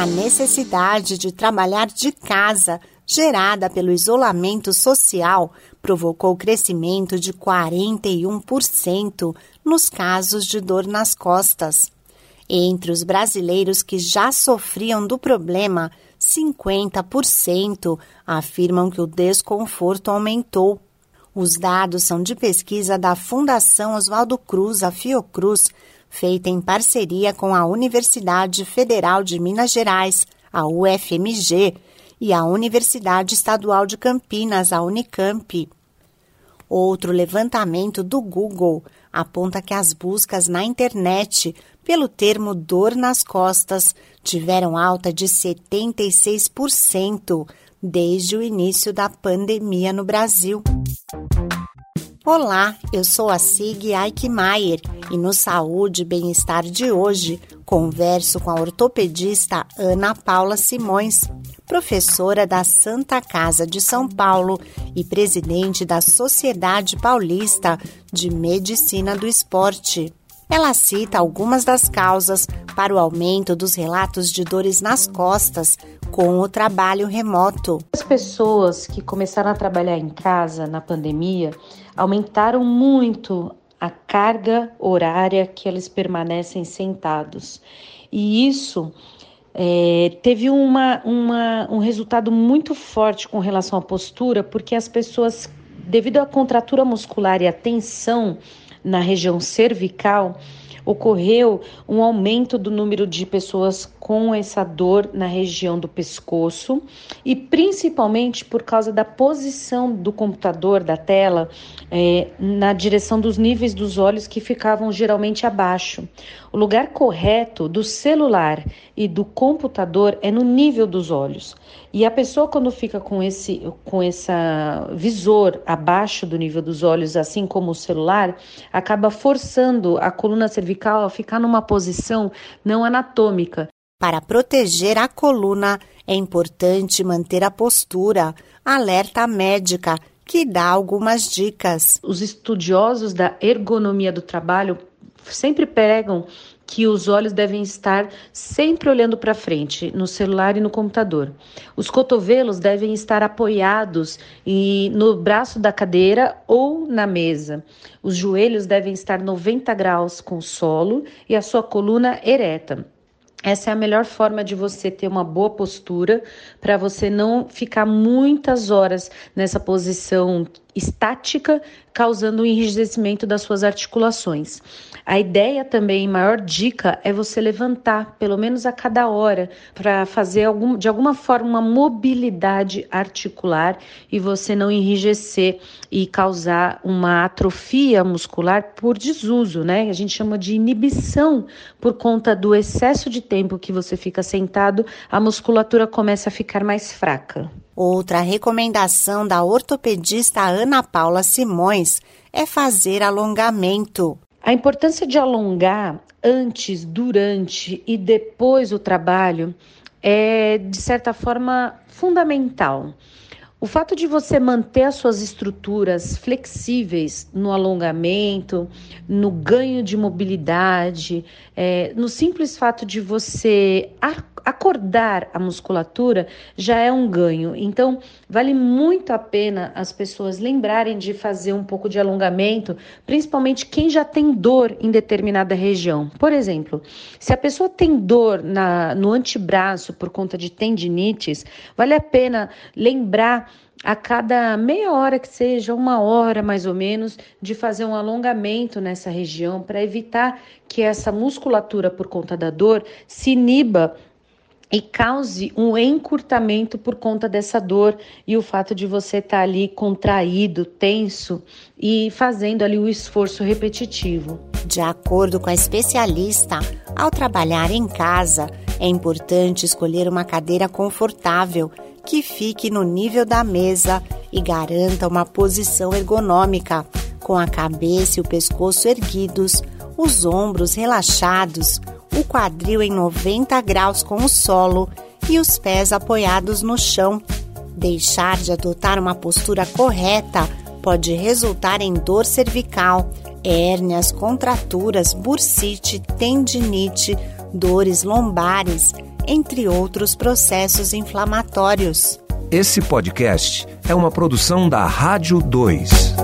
A necessidade de trabalhar de casa, gerada pelo isolamento social, provocou crescimento de 41% nos casos de dor nas costas. Entre os brasileiros que já sofriam do problema, 50% afirmam que o desconforto aumentou. Os dados são de pesquisa da Fundação Oswaldo Cruz, a Fiocruz, feita em parceria com a Universidade Federal de Minas Gerais, a UFMG, e a Universidade Estadual de Campinas, a Unicamp. Outro levantamento do Google aponta que as buscas na internet pelo termo dor nas costas tiveram alta de 76% desde o início da pandemia no Brasil. Olá, eu sou a Sig Eichmeier e no Saúde e Bem-Estar de hoje converso com a ortopedista Ana Paula Simões, professora da Santa Casa de São Paulo e presidente da Sociedade Paulista de Medicina do Esporte. Ela cita algumas das causas para o aumento dos relatos de dores nas costas com o trabalho remoto. As pessoas que começaram a trabalhar em casa na pandemia aumentaram muito a carga horária que eles permanecem sentados. E isso é, teve uma, uma, um resultado muito forte com relação à postura, porque as pessoas, devido à contratura muscular e à tensão na região cervical, ocorreu um aumento do número de pessoas com essa dor na região do pescoço e principalmente por causa da posição do computador, da tela, é, na direção dos níveis dos olhos que ficavam geralmente abaixo. O lugar correto do celular e do computador é no nível dos olhos. E a pessoa quando fica com esse com essa visor abaixo do nível dos olhos, assim como o celular, acaba forçando a coluna cervical a ficar numa posição não anatômica. Para proteger a coluna, é importante manter a postura. Alerta médica que dá algumas dicas. Os estudiosos da ergonomia do trabalho sempre pregam que os olhos devem estar sempre olhando para frente, no celular e no computador. Os cotovelos devem estar apoiados e no braço da cadeira ou na mesa. Os joelhos devem estar 90 graus com o solo e a sua coluna ereta. Essa é a melhor forma de você ter uma boa postura para você não ficar muitas horas nessa posição estática, causando um enrijecimento das suas articulações. A ideia também, maior dica, é você levantar pelo menos a cada hora para fazer algum, de alguma forma uma mobilidade articular e você não enrijecer e causar uma atrofia muscular por desuso, né? A gente chama de inibição por conta do excesso de tempo que você fica sentado, a musculatura começa a ficar mais fraca. Outra recomendação da ortopedista Ana Paula Simões é fazer alongamento. A importância de alongar antes, durante e depois do trabalho é, de certa forma, fundamental. O fato de você manter as suas estruturas flexíveis no alongamento, no ganho de mobilidade, é, no simples fato de você acordar a musculatura já é um ganho. Então, vale muito a pena as pessoas lembrarem de fazer um pouco de alongamento, principalmente quem já tem dor em determinada região. Por exemplo, se a pessoa tem dor na, no antebraço por conta de tendinites, vale a pena lembrar a cada meia hora que seja, uma hora mais ou menos, de fazer um alongamento nessa região para evitar que essa musculatura, por conta da dor, se iniba e cause um encurtamento por conta dessa dor e o fato de você estar tá ali contraído, tenso e fazendo ali o esforço repetitivo. De acordo com a especialista, ao trabalhar em casa, é importante escolher uma cadeira confortável que fique no nível da mesa e garanta uma posição ergonômica, com a cabeça e o pescoço erguidos, os ombros relaxados, o quadril em 90 graus com o solo e os pés apoiados no chão. Deixar de adotar uma postura correta pode resultar em dor cervical, hérnias, contraturas, bursite, tendinite, dores lombares, entre outros processos inflamatórios. Esse podcast é uma produção da Rádio 2.